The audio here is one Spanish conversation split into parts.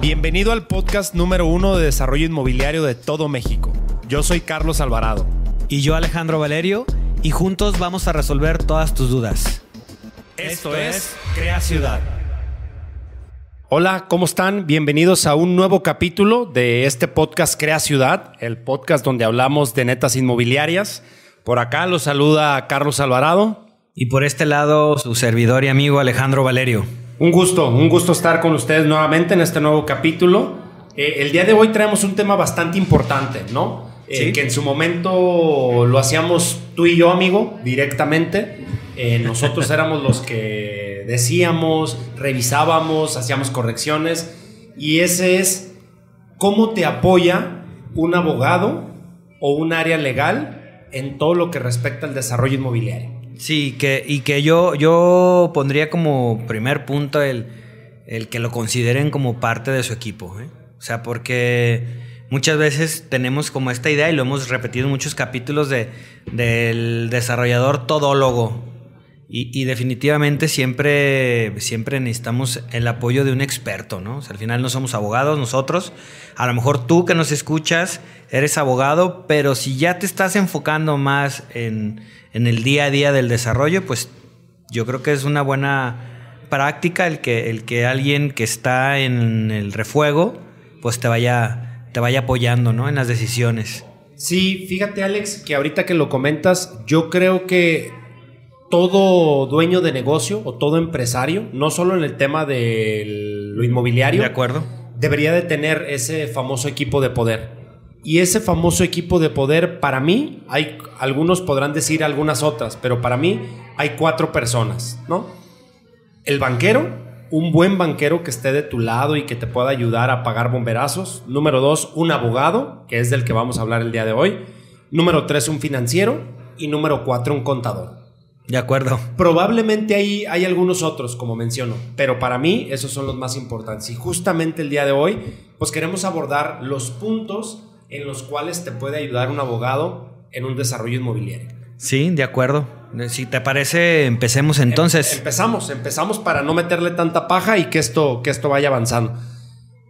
Bienvenido al podcast número uno de desarrollo inmobiliario de todo México. Yo soy Carlos Alvarado. Y yo Alejandro Valerio, y juntos vamos a resolver todas tus dudas. Esto es Crea Ciudad. Hola, ¿cómo están? Bienvenidos a un nuevo capítulo de este podcast Crea Ciudad, el podcast donde hablamos de netas inmobiliarias. Por acá los saluda Carlos Alvarado. Y por este lado, su servidor y amigo Alejandro Valerio. Un gusto, un gusto estar con ustedes nuevamente en este nuevo capítulo. Eh, el día de hoy traemos un tema bastante importante, ¿no? Eh, que en su momento lo hacíamos tú y yo, amigo, directamente. Eh, nosotros éramos los que decíamos, revisábamos, hacíamos correcciones. Y ese es cómo te apoya un abogado o un área legal en todo lo que respecta al desarrollo inmobiliario. Sí, que, y que yo, yo pondría como primer punto el, el que lo consideren como parte de su equipo. ¿eh? O sea, porque muchas veces tenemos como esta idea, y lo hemos repetido en muchos capítulos, de, del desarrollador todólogo. Y, definitivamente siempre, siempre necesitamos el apoyo de un experto, ¿no? O sea, al final no somos abogados nosotros. A lo mejor tú que nos escuchas eres abogado, pero si ya te estás enfocando más en en el día a día del desarrollo, pues yo creo que es una buena práctica el que, el que alguien que está en el refuego, pues te vaya, te vaya apoyando, ¿no? En las decisiones. Sí, fíjate Alex, que ahorita que lo comentas, yo creo que todo dueño de negocio o todo empresario, no solo en el tema de lo inmobiliario, de acuerdo. debería de tener ese famoso equipo de poder. Y ese famoso equipo de poder, para mí, hay algunos podrán decir algunas otras, pero para mí hay cuatro personas, ¿no? El banquero, un buen banquero que esté de tu lado y que te pueda ayudar a pagar bomberazos. Número dos, un abogado, que es del que vamos a hablar el día de hoy. Número tres, un financiero. Y número cuatro, un contador. De acuerdo. Probablemente ahí hay algunos otros, como menciono, pero para mí esos son los más importantes. Y justamente el día de hoy, pues queremos abordar los puntos en los cuales te puede ayudar un abogado en un desarrollo inmobiliario. Sí, de acuerdo. Si te parece, empecemos entonces. Em, empezamos, empezamos para no meterle tanta paja y que esto, que esto vaya avanzando.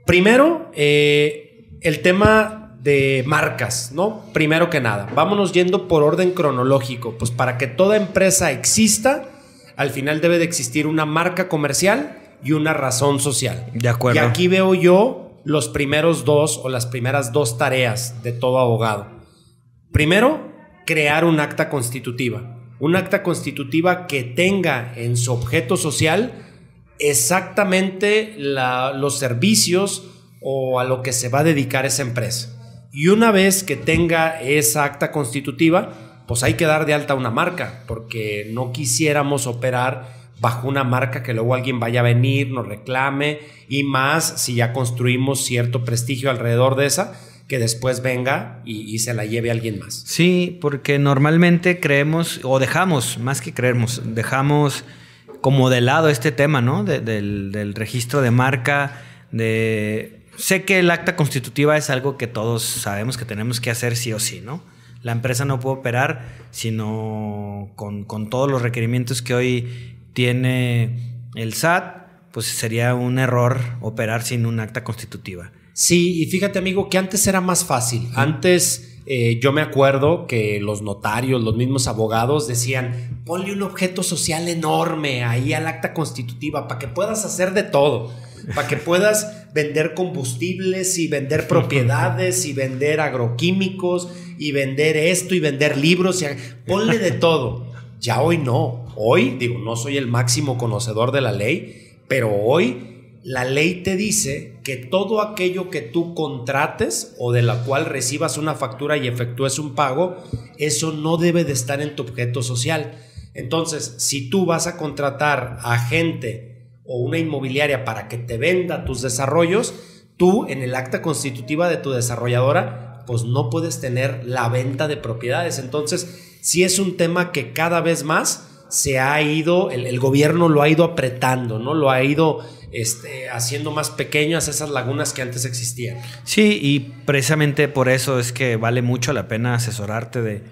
Primero, eh, el tema de marcas, ¿no? Primero que nada, vámonos yendo por orden cronológico. Pues para que toda empresa exista, al final debe de existir una marca comercial y una razón social. De acuerdo. Y aquí veo yo los primeros dos o las primeras dos tareas de todo abogado. Primero, crear un acta constitutiva. Un acta constitutiva que tenga en su objeto social exactamente los servicios o a lo que se va a dedicar esa empresa. Y una vez que tenga esa acta constitutiva, pues hay que dar de alta una marca, porque no quisiéramos operar bajo una marca que luego alguien vaya a venir, nos reclame y más si ya construimos cierto prestigio alrededor de esa que después venga y, se la lleve alguien más. Sí, porque normalmente creemos o dejamos, más que creemos, dejamos como de lado este tema, ¿no? del, del registro de marca, de... Sé que el acta constitutiva es algo que todos sabemos que tenemos que hacer sí o sí, ¿no? La empresa no puede operar sino con, con todos los requerimientos que hoy tiene el SAT, pues sería un error operar sin un acta constitutiva. Sí, y fíjate amigo que antes era más fácil. Antes eh, yo me acuerdo que los notarios, los mismos abogados decían, ponle un objeto social enorme ahí al acta constitutiva para que puedas hacer de todo, para que puedas vender combustibles y vender propiedades y vender agroquímicos y vender esto y vender libros, y ponle de todo. Ya hoy no. Hoy, digo, no soy el máximo conocedor de la ley, pero hoy la ley te dice que todo aquello que tú contrates o de la cual recibas una factura y efectúes un pago, eso no debe de estar en tu objeto social. Entonces, si tú vas a contratar a gente o una inmobiliaria para que te venda tus desarrollos, tú en el acta constitutiva de tu desarrolladora, pues no puedes tener la venta de propiedades. Entonces, si es un tema que cada vez más se ha ido, el, gobierno lo ha ido apretando, ¿no? Lo ha ido este, haciendo más pequeñas esas lagunas que antes existían. Sí, y precisamente por eso es que vale mucho la pena asesorarte de,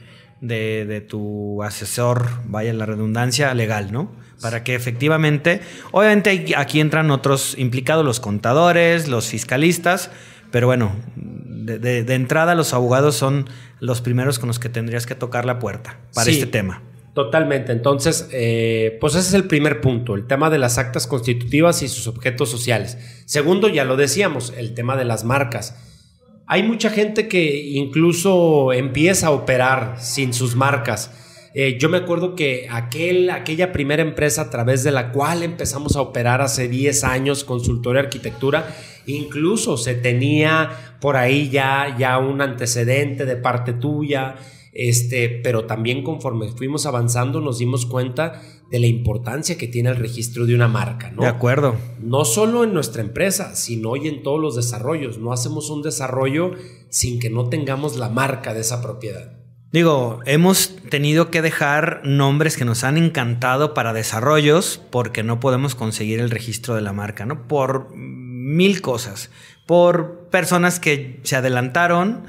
de, tu asesor, vaya la redundancia, legal, ¿no? para que efectivamente, obviamente aquí entran otros implicados, los contadores, los fiscalistas, pero bueno, de, entrada los abogados son los primeros con los que tendrías que tocar la puerta para este tema. Totalmente. Entonces, eh, pues ese es el primer punto, el tema de las actas constitutivas y sus objetos sociales. Segundo, ya lo decíamos, el tema de las marcas. Hay mucha gente que incluso empieza a operar sin sus marcas. Eh, yo me acuerdo que aquel, aquella primera empresa a través de la cual empezamos a operar hace 10 años, consultoría arquitectura, incluso se tenía por ahí ya, ya un antecedente de parte tuya este, pero también conforme fuimos avanzando nos dimos cuenta de la importancia que tiene el registro de una marca, ¿no? De acuerdo. No solo en nuestra empresa, sino hoy en todos los desarrollos. No hacemos un desarrollo sin que no tengamos la marca de esa propiedad. Digo, hemos tenido que dejar nombres que nos han encantado para desarrollos porque no podemos conseguir el registro de la marca, ¿no? Por mil cosas. Por personas que se adelantaron,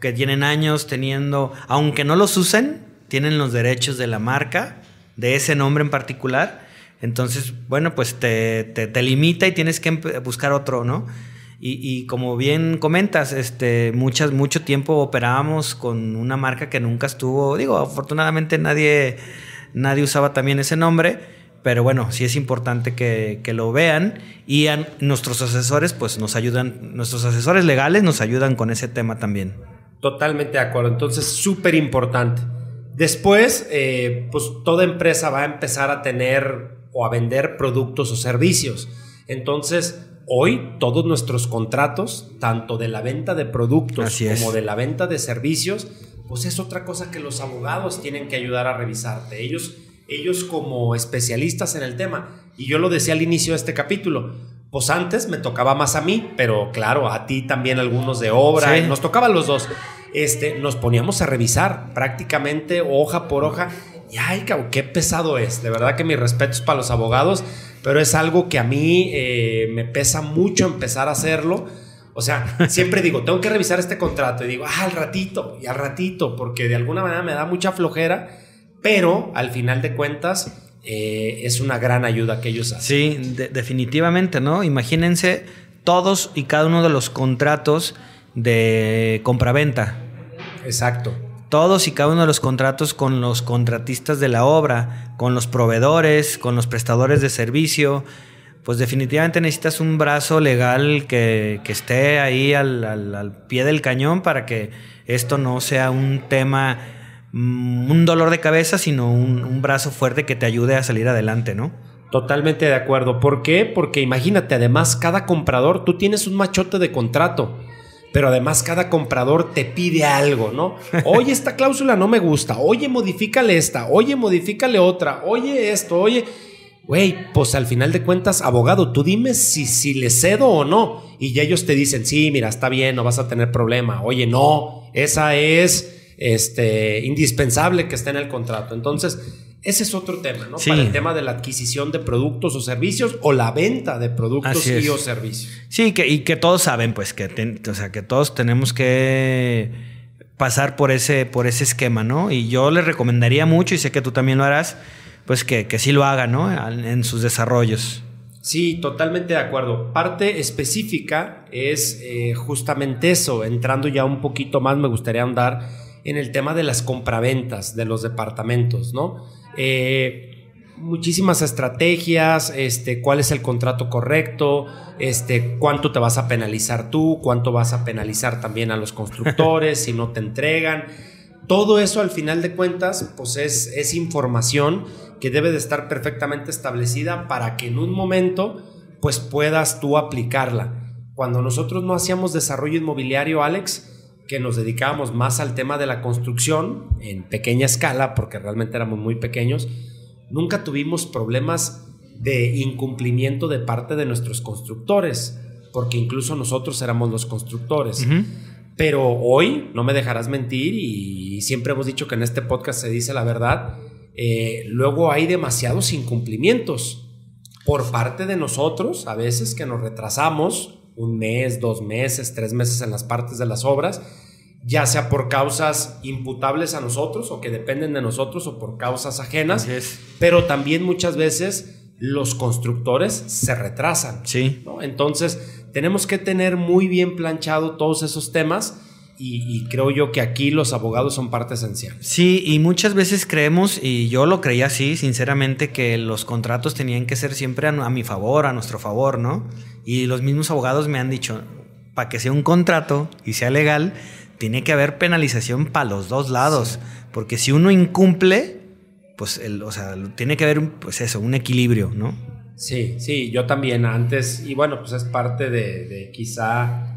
que tienen años teniendo, aunque no los usen, tienen los derechos de la marca, de ese nombre en particular. Entonces, bueno, pues te, te, limita y tienes que buscar otro, ¿no? Y, como bien comentas, este, muchas, mucho tiempo operábamos con una marca que nunca estuvo, digo, afortunadamente nadie, nadie usaba también ese nombre, pero bueno, sí es importante que, que, lo vean y nuestros asesores pues nos ayudan, nuestros asesores legales nos ayudan con ese tema también. Totalmente de acuerdo. Entonces, súper importante. Después, eh, pues toda empresa va a empezar a tener o a vender productos o servicios. Entonces, hoy todos nuestros contratos, tanto de la venta de productos como de la venta de servicios, pues es otra cosa que los abogados tienen que ayudar a revisarte. Ellos, ellos como especialistas en el tema. Y yo lo decía al inicio de este capítulo pues antes me tocaba más a mí, pero claro, a ti también algunos de obra, nos tocaban los dos. Este, nos poníamos a revisar prácticamente hoja por hoja. Y ay, qué pesado es. De verdad que mis respetos para los abogados, pero es algo que a mí eh, me pesa mucho empezar a hacerlo. O sea, siempre digo, tengo que revisar este contrato y digo, ah, al ratito y al ratito, porque de alguna manera me da mucha flojera, pero al final de cuentas eh, es una gran ayuda que ellos hacen. Sí, definitivamente, ¿no? Imagínense todos y cada uno de los contratos de compraventa. Exacto. Todos y cada uno de los contratos con los contratistas de la obra, con los proveedores, con los prestadores de servicio. Pues definitivamente necesitas un brazo legal que, esté ahí al, al pie del cañón para que esto no sea un tema un dolor de cabeza, sino un, brazo fuerte que te ayude a salir adelante, ¿no? Totalmente de acuerdo. ¿Por qué? Porque imagínate, además, cada comprador, tú tienes un machote de contrato, pero además cada comprador te pide algo, ¿no? Oye, esta cláusula no me gusta, oye, modifícale esta, oye, modifícale otra, oye esto, oye. Güey, pues al final de cuentas, abogado, tú dime si, si le cedo o no. Y ya ellos te dicen, sí, mira, está bien, no vas a tener problema. Oye, no, esa es este, indispensable que esté en el contrato. Entonces, ese es otro tema, ¿no? Para el tema de la adquisición de productos o servicios o la venta de productos y o servicios. Sí, que, y que todos saben, pues, que, o sea, que todos tenemos que pasar por ese, por ese esquema, ¿no? Y yo les recomendaría mucho, y sé que tú también lo harás, pues que, que sí lo hagan, ¿no? En sus desarrollos. Sí, totalmente de acuerdo. Parte específica es eh, justamente eso. Entrando ya un poquito más, me gustaría andar en el tema de las compraventas de los departamentos, ¿no? Eh, muchísimas estrategias, este, cuál es el contrato correcto, este, cuánto te vas a penalizar tú, cuánto vas a penalizar también a los constructores si no te entregan. Todo eso al final de cuentas, pues es, es información que debe de estar perfectamente establecida para que en un momento, pues puedas tú aplicarla. Cuando nosotros no hacíamos desarrollo inmobiliario, Alex, que nos dedicábamos más al tema de la construcción en pequeña escala, porque realmente éramos muy pequeños, nunca tuvimos problemas de incumplimiento de parte de nuestros constructores, porque incluso nosotros éramos los constructores. Pero hoy, no me dejarás mentir, y siempre hemos dicho que en este podcast se dice la verdad, eh, luego hay demasiados incumplimientos por parte de nosotros, a veces que nos retrasamos un mes, dos meses, tres meses en las partes de las obras ya sea por causas imputables a nosotros o que dependen de nosotros o por causas ajenas, pero también muchas veces los constructores se retrasan. Sí. Entonces, tenemos que tener muy bien planchado todos esos temas y, creo yo que aquí los abogados son parte esencial. Sí, y muchas veces creemos, y yo lo creía así, sinceramente, que los contratos tenían que ser siempre a, mi favor, a nuestro favor, ¿no? Y los mismos abogados me han dicho, para que sea un contrato y sea legal, tiene que haber penalización para los dos lados, porque si uno incumple, pues, el, o sea, tiene que haber, pues eso, un equilibrio, ¿no? Sí, sí, yo también antes, y bueno, pues es parte de, de quizá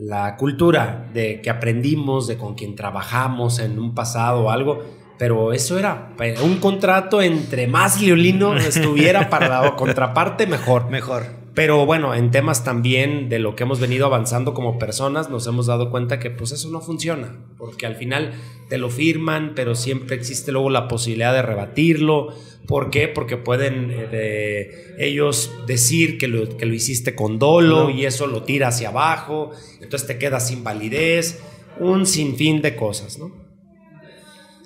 la cultura de que aprendimos, de con quien trabajamos en un pasado o algo, pero eso era un contrato entre más violino estuviera para la contraparte, mejor. Mejor. Pero bueno, en temas también de lo que hemos venido avanzando como personas, nos hemos dado cuenta que pues eso no funciona, porque al final te lo firman, pero siempre existe luego la posibilidad de rebatirlo. ¿Por qué? Porque pueden eh, ellos decir que lo, que lo hiciste con dolo y eso lo tira hacia abajo, entonces te quedas sin validez, un sinfín de cosas, ¿no?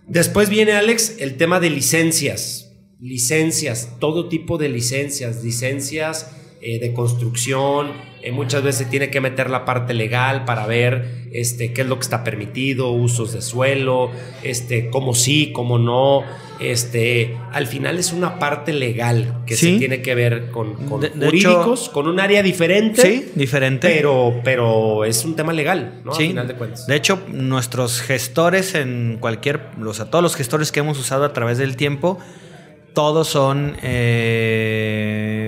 Después viene, Alex, el tema de licencias. Licencias, todo tipo de licencias, licencias eh, de construcción, eh, muchas veces tiene que meter la parte legal para ver este, qué es lo que está permitido, usos de suelo, este, cómo sí, cómo no. Este, al final es una parte legal que se tiene que ver con, jurídicos, con un área diferente. Sí, diferente. Pero, pero es un tema legal, ¿no? Sí. final de cuentas. De hecho, nuestros gestores en cualquier, o sea, todos los gestores que hemos usado a través del tiempo, todos son eh,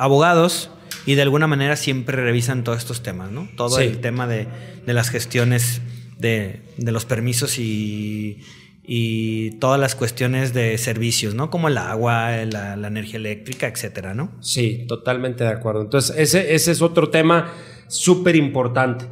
abogados y de alguna manera siempre revisan todos estos temas, ¿no? Todo el tema de, las gestiones de, los permisos y, todas las cuestiones de servicios, ¿no? Como el agua, la, energía eléctrica, etcétera, ¿no? Sí, totalmente de acuerdo. Entonces, ese, ese es otro tema súper importante.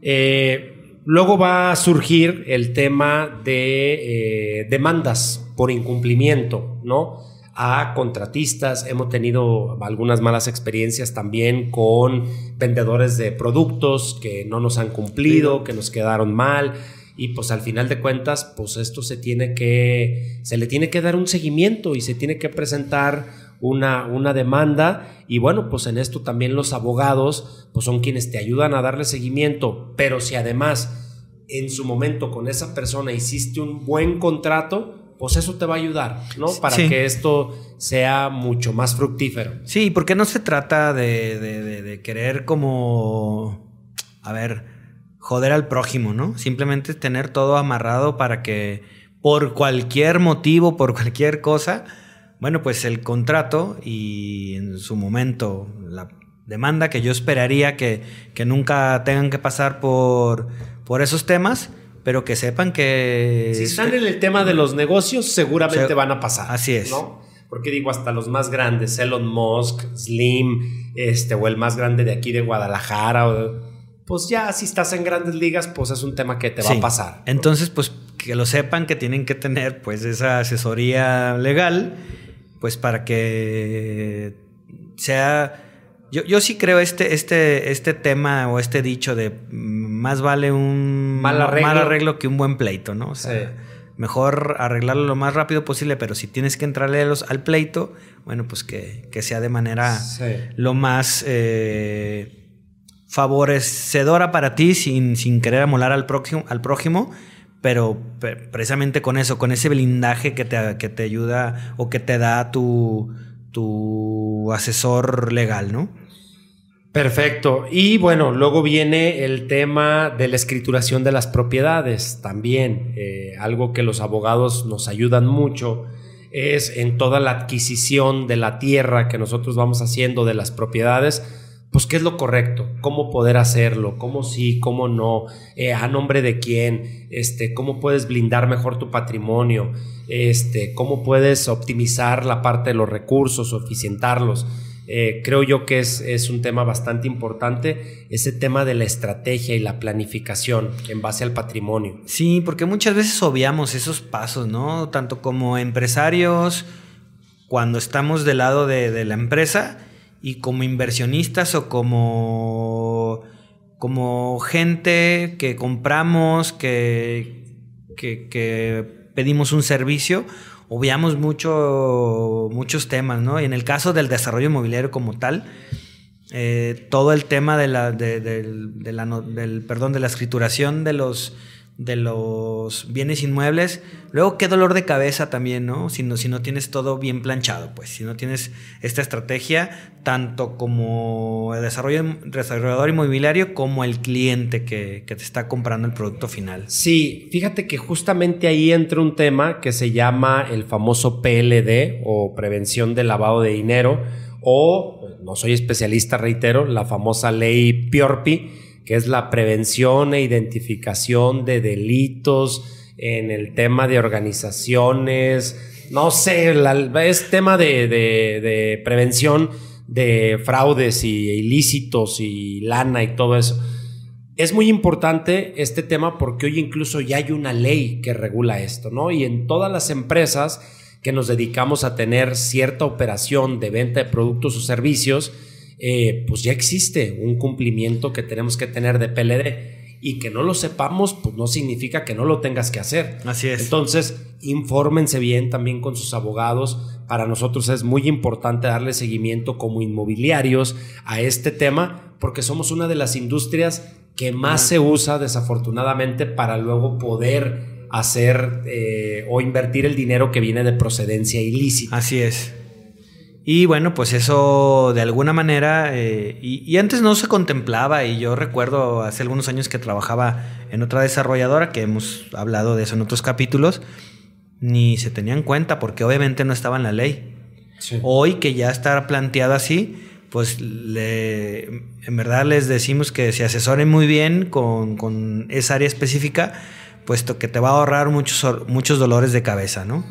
Eh, luego va a surgir el tema de eh, demandas por incumplimiento, ¿no? A contratistas, hemos tenido algunas malas experiencias también con vendedores de productos que no nos han cumplido, que nos quedaron mal. Y pues al final de cuentas pues esto se tiene que se le tiene que dar un seguimiento y se tiene que presentar una, una demanda. Y bueno pues en esto también los abogados pues son quienes te ayudan a darle seguimiento. Pero si además en su momento con esa persona hiciste un buen contrato pues eso te va a ayudar, ¿no? Para que esto sea mucho más fructífero. Sí, porque no se trata de, querer como, a ver, joder al prójimo, ¿no? Simplemente tener todo amarrado para que por cualquier motivo, por cualquier cosa, bueno, pues el contrato y en su momento la demanda que yo esperaría que, que nunca tengan que pasar por, por esos temas, pero que sepan que... Si están en el tema de los negocios, seguramente van a pasar. Así es. ¿no? Porque digo, hasta los más grandes, Elon Musk, Slim, este, o el más grande de aquí de Guadalajara, pues ya si estás en grandes ligas, pues es un tema que te va a pasar. Entonces, pues que lo sepan que tienen que tener pues esa asesoría legal, pues para que sea yo, yo sí creo este, este, este tema o este dicho de más vale un mal arreglo, que un buen pleito, ¿no? O sea, mejor arreglarlo lo más rápido posible, pero si tienes que entrarle al pleito, bueno, pues que, sea de manera lo más eh, favorecedora para ti sin, sin querer amolar al próximo, al prójimo pero precisamente con eso, con ese blindaje que te, que te ayuda o que te da tu, tu asesor legal, ¿no? Perfecto. Y bueno, luego viene el tema de la escrituración de las propiedades también. Eh, algo que los abogados nos ayudan mucho es en toda la adquisición de la tierra que nosotros vamos haciendo de las propiedades, pues qué es lo correcto, cómo poder hacerlo, cómo sí, cómo no, eh, a nombre de quién, este, cómo puedes blindar mejor tu patrimonio, este, cómo puedes optimizar la parte de los recursos o eficientarlos. Eh, creo yo que es, es, un tema bastante importante, ese tema de la estrategia y la planificación en base al patrimonio. Sí, porque muchas veces obviamos esos pasos, ¿no? Tanto como empresarios, cuando estamos del lado de, de la empresa, y como inversionistas o como como gente que compramos, que, que, pedimos un servicio, obviamos mucho, muchos temas, ¿no? Y en el caso del desarrollo inmobiliario como tal, eh, todo el tema de la, del, perdón, de la escrituración de los de los bienes inmuebles. Luego, qué dolor de cabeza también, ¿no? Si no, si no tienes todo bien planchado, pues, si no tienes esta estrategia, tanto como el desarrollo, desarrollador inmobiliario como el cliente que, que te está comprando el producto final. Sí, fíjate que justamente ahí entra un tema que se llama el famoso PLD o prevención del lavado de dinero o, no soy especialista, reitero, la famosa ley Piorpi que es la prevención e identificación de delitos en el tema de organizaciones, no sé, es tema de, prevención de fraudes y ilícitos y lana y todo eso. Es muy importante este tema porque hoy incluso ya hay una ley que regula esto, ¿no? Y en todas las empresas que nos dedicamos a tener cierta operación de venta de productos o servicios, eh, pues ya existe un cumplimiento que tenemos que tener de PLD. Y que no lo sepamos, pues no significa que no lo tengas que hacer. Así es. Entonces, infórmense bien también con sus abogados. Para nosotros es muy importante darle seguimiento como inmobiliarios a este tema, porque somos una de las industrias que más se usa desafortunadamente para luego poder hacer eh, o invertir el dinero que viene de procedencia ilícita. Así es. Y bueno, pues eso de alguna manera, eh, y, antes no se contemplaba, y yo recuerdo hace algunos años que trabajaba en otra desarrolladora, que hemos hablado de eso en otros capítulos, ni se tenía en cuenta porque obviamente no estaba en la ley. Hoy que ya está planteado así, pues le, en verdad les decimos que se asesoren muy bien con, con esa área específica, puesto que te va a ahorrar muchos, muchos dolores de cabeza, ¿no?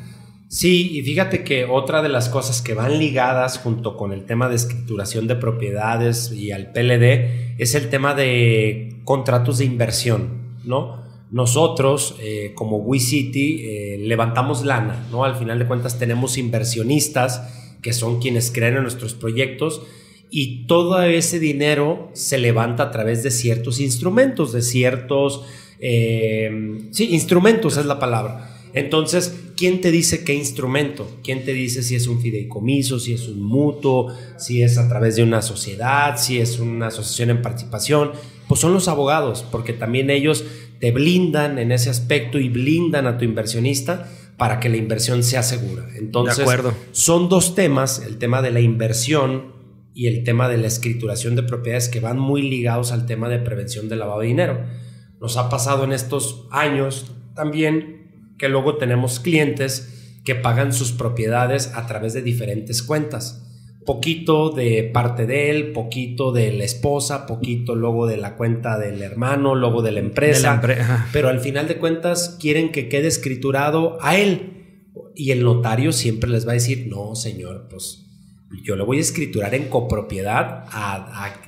Sí, y fíjate que otra de las cosas que van ligadas junto con el tema de escrituración de propiedades y al PLD es el tema de contratos de inversión, ¿no? Nosotros, eh, como WeCity, eh, levantamos lana, ¿no? Al final de cuentas tenemos inversionistas que son quienes creen en nuestros proyectos y todo ese dinero se levanta a través de ciertos instrumentos, de ciertos, eh, sí, instrumentos es la palabra. Entonces, ¿quién te dice qué instrumento? ¿Quién te dice si es un fideicomiso, si es un mutuo, si es a través de una sociedad, si es una asociación en participación? Pues son los abogados, porque también ellos te blindan en ese aspecto y blindan a tu inversionista para que la inversión sea segura. Entonces, son dos temas, el tema de la inversión y el tema de la escrituración de propiedades que van muy ligados al tema de prevención del lavado de dinero. Nos ha pasado en estos años también que luego tenemos clientes que pagan sus propiedades a través de diferentes cuentas. Poquito de parte de él, poquito de la esposa, poquito luego de la cuenta del hermano, luego de la empresa. pero al final de cuentas quieren que quede escriturado a él. Y el notario siempre les va a decir, no, señor, pues yo le voy a escriturar en copropiedad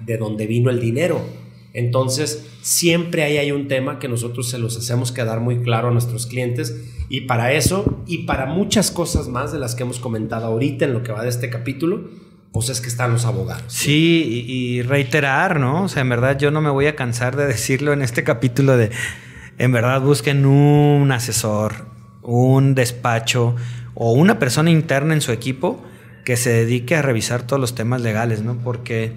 de donde vino el dinero entonces, siempre ahí hay un tema que nosotros se los hacemos quedar muy claro a nuestros clientes y para eso y para muchas cosas más de las que hemos comentado ahorita en lo que va de este capítulo, pues es que están los abogados. Sí, y, reiterar, ¿no? O sea, en verdad yo no me voy a cansar de decirlo en este capítulo de, en verdad busquen un asesor, un despacho o una persona interna en su equipo que se dedique a revisar todos los temas legales, ¿no? Porque,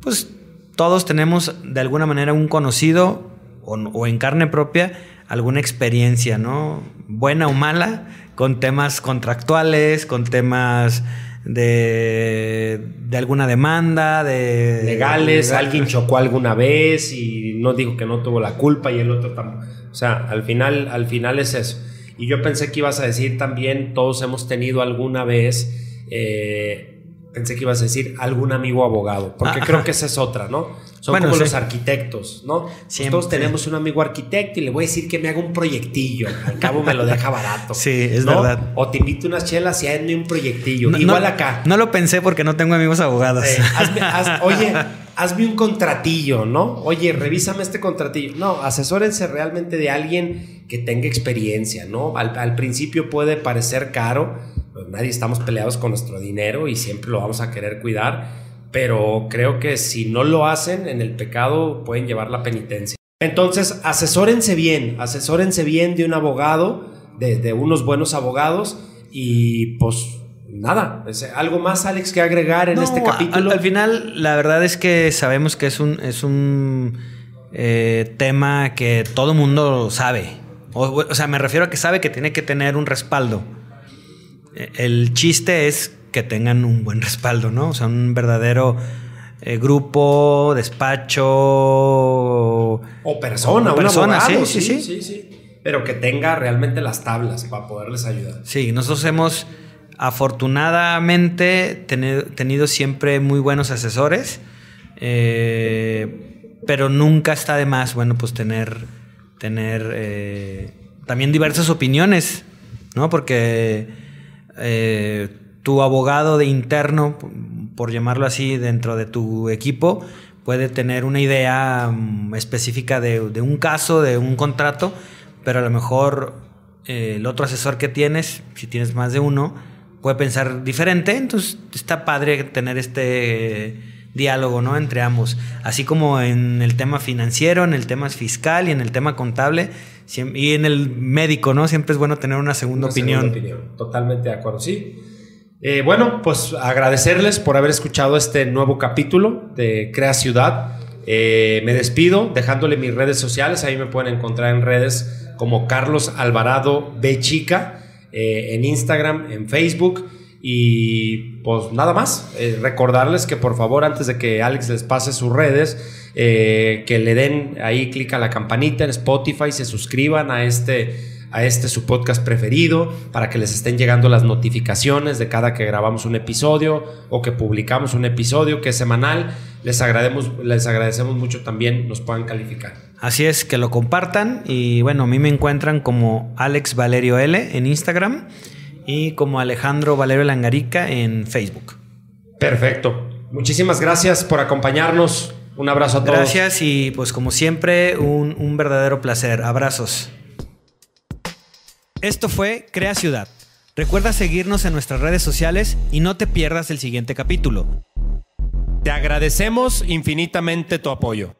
pues todos tenemos de alguna manera un conocido o, en carne propia alguna experiencia, ¿no? Buena o mala, con temas contractuales, con temas de, de alguna demanda, de... Legales, alguien chocó alguna vez y no digo que no tuvo la culpa y el otro tampoco. O sea, al final, al final es eso. Y yo pensé que ibas a decir también, todos hemos tenido alguna vez... Eh, pensé que ibas a decir algún amigo abogado, porque creo que esa es otra, ¿no? Son como los arquitectos, ¿no? Pues todos tenemos un amigo arquitecto y le voy a decir que me haga un proyectillo. Al cabo me lo deja barato. Sí, es verdad. O te invito unas chelas y hazme un proyectillo. Igual acá. No lo pensé porque no tengo amigos abogados. oye, hazme un contratillo, ¿no? Oye, revísame este contratillo. No, asesórense realmente de alguien que tenga experiencia, ¿no? al principio puede parecer caro, pues nadie estamos peleados con nuestro dinero y siempre lo vamos a querer cuidar, pero creo que si no lo hacen en el pecado pueden llevar la penitencia. Entonces, asesórense bien, asesórense bien de un abogado, de, unos buenos abogados y pues nada, algo más Alex que agregar en este capítulo. Al, final, la verdad es que sabemos que es un, es un eh, tema que todo mundo sabe. O, sea, me refiero a que sabe que tiene que tener un respaldo. El chiste es que tengan un buen respaldo, ¿no? O sea, un verdadero eh, grupo, despacho. O persona, o persona, sí, sí, sí, sí, Pero que tenga realmente las tablas para poderles ayudar. Sí, nosotros hemos afortunadamente tenido, siempre muy buenos asesores. Eh, pero nunca está de más, bueno, pues tener, tener eh, también diversas opiniones, ¿no? Porque eh, tu abogado de interno, por llamarlo así, dentro de tu equipo, puede tener una idea mm, específica de, un caso, de un contrato, pero a lo mejor eh, el otro asesor que tienes, si tienes más de uno, puede pensar diferente, entonces está padre tener este diálogo, ¿no? Entre ambos. Así como en el tema financiero, en el tema fiscal y en el tema contable y en el médico, ¿no? Siempre es bueno tener una segunda, opinión. Totalmente de acuerdo, sí. Eh, bueno, pues agradecerles por haber escuchado este nuevo capítulo de Crea Ciudad. Eh, me despido dejándole mis redes sociales. Ahí me pueden encontrar en redes como Carlos Alvarado B Chica, eh, en Instagram, en Facebook. Y pues nada más, eh, recordarles que por favor antes de que Alex les pase sus redes, eh, que le den ahí clic a la campanita en Spotify, se suscriban a este, a este su podcast preferido para que les estén llegando las notificaciones de cada que grabamos un episodio o que publicamos un episodio que es semanal. Les agradecemos, les agradecemos mucho también nos puedan calificar. Así es, que lo compartan y bueno, a mí me encuentran como Alex Valerio L en Instagram y como Alejandro Valerio Langarica en Facebook. Perfecto. Muchísimas gracias por acompañarnos. Un abrazo a todos. Gracias y pues como siempre un, un verdadero placer. Abrazos. Esto fue Crea Ciudad. Recuerda seguirnos en nuestras redes sociales y no te pierdas el siguiente capítulo. Te agradecemos infinitamente tu apoyo.